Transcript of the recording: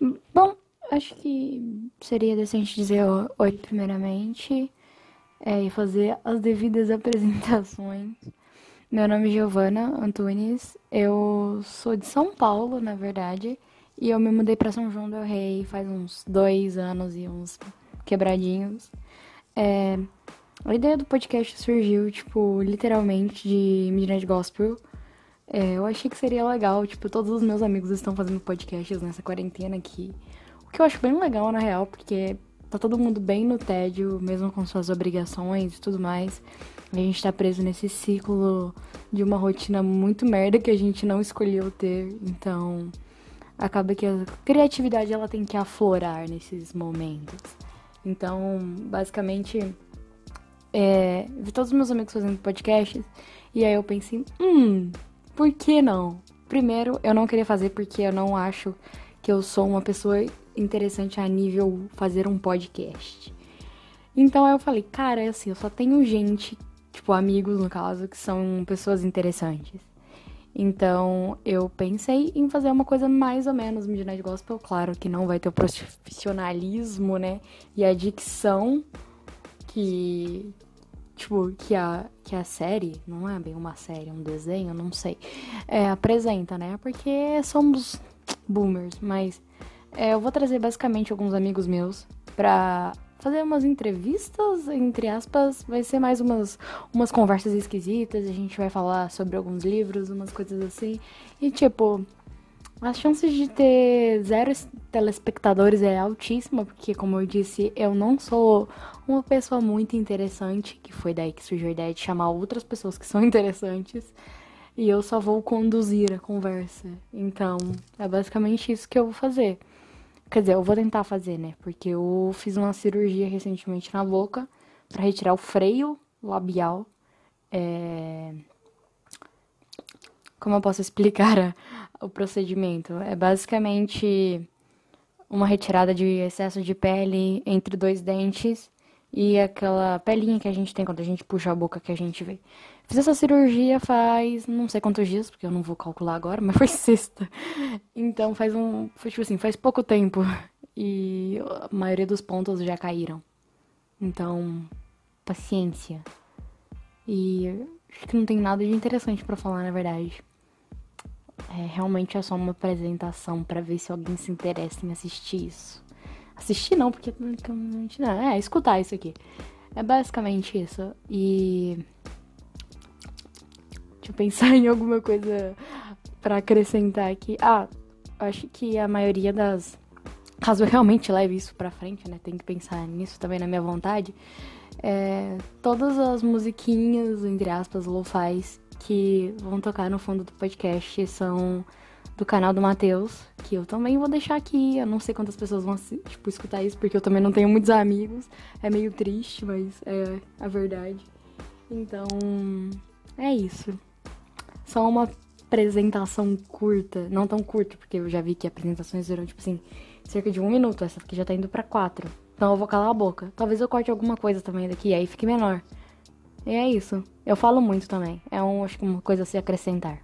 Bom, acho que seria decente dizer oi primeiramente é, e fazer as devidas apresentações. Meu nome é Giovana Antunes, eu sou de São Paulo, na verdade, e eu me mudei para São João del Rei faz uns dois anos e uns quebradinhos. É, a ideia do podcast surgiu, tipo, literalmente de Midnight Gospel. É, eu achei que seria legal, tipo, todos os meus amigos estão fazendo podcasts nessa quarentena aqui. O que eu acho bem legal, na real, porque tá todo mundo bem no tédio, mesmo com suas obrigações e tudo mais. A gente tá preso nesse ciclo de uma rotina muito merda que a gente não escolheu ter. Então, acaba que a criatividade ela tem que aflorar nesses momentos. Então, basicamente, é, vi todos os meus amigos fazendo podcasts e aí eu pensei, hum, por que não? Primeiro, eu não queria fazer porque eu não acho que eu sou uma pessoa interessante a nível fazer um podcast. Então eu falei, cara, é assim, eu só tenho gente, tipo, amigos no caso, que são pessoas interessantes. Então eu pensei em fazer uma coisa mais ou menos Midnight Gospel. Claro que não vai ter o profissionalismo, né? E a dicção que. Tipo, que a, que a série, não é bem uma série, um desenho, não sei, é, apresenta, né? Porque somos boomers, mas é, eu vou trazer basicamente alguns amigos meus pra fazer umas entrevistas, entre aspas, vai ser mais umas, umas conversas esquisitas, a gente vai falar sobre alguns livros, umas coisas assim. E tipo, as chances de ter zero telespectadores é altíssima, porque como eu disse, eu não sou uma pessoa muito interessante, que foi daí que surgiu a ideia de chamar outras pessoas que são interessantes. E eu só vou conduzir a conversa. Então, é basicamente isso que eu vou fazer. Quer dizer, eu vou tentar fazer, né? Porque eu fiz uma cirurgia recentemente na boca para retirar o freio labial. É... Como eu posso explicar a, o procedimento? É basicamente uma retirada de excesso de pele entre dois dentes e aquela pelinha que a gente tem quando a gente puxa a boca que a gente vê. Fiz essa cirurgia faz não sei quantos dias, porque eu não vou calcular agora, mas foi sexta. Então faz um. Foi tipo assim, faz pouco tempo. E a maioria dos pontos já caíram. Então, paciência. E acho que não tem nada de interessante para falar, na verdade. É, realmente é só uma apresentação para ver se alguém se interessa em assistir isso. Assistir não, porque não. É, escutar isso aqui. É basicamente isso. E. Deixa eu pensar em alguma coisa para acrescentar aqui. Ah, acho que a maioria das. Caso eu realmente leve isso pra frente, né? Tem que pensar nisso também na minha vontade. É, todas as musiquinhas, entre aspas, lo-fis, que vão tocar no fundo do podcast são do canal do Matheus, que eu também vou deixar aqui. Eu não sei quantas pessoas vão tipo, escutar isso, porque eu também não tenho muitos amigos. É meio triste, mas é a verdade. Então, é isso. Só uma apresentação curta. Não tão curta, porque eu já vi que apresentações duram, tipo assim, cerca de um minuto. Essa aqui já tá indo pra quatro. Então eu vou calar a boca. Talvez eu corte alguma coisa também daqui, aí fique menor. E é isso. Eu falo muito também. É um, acho que uma coisa a se acrescentar.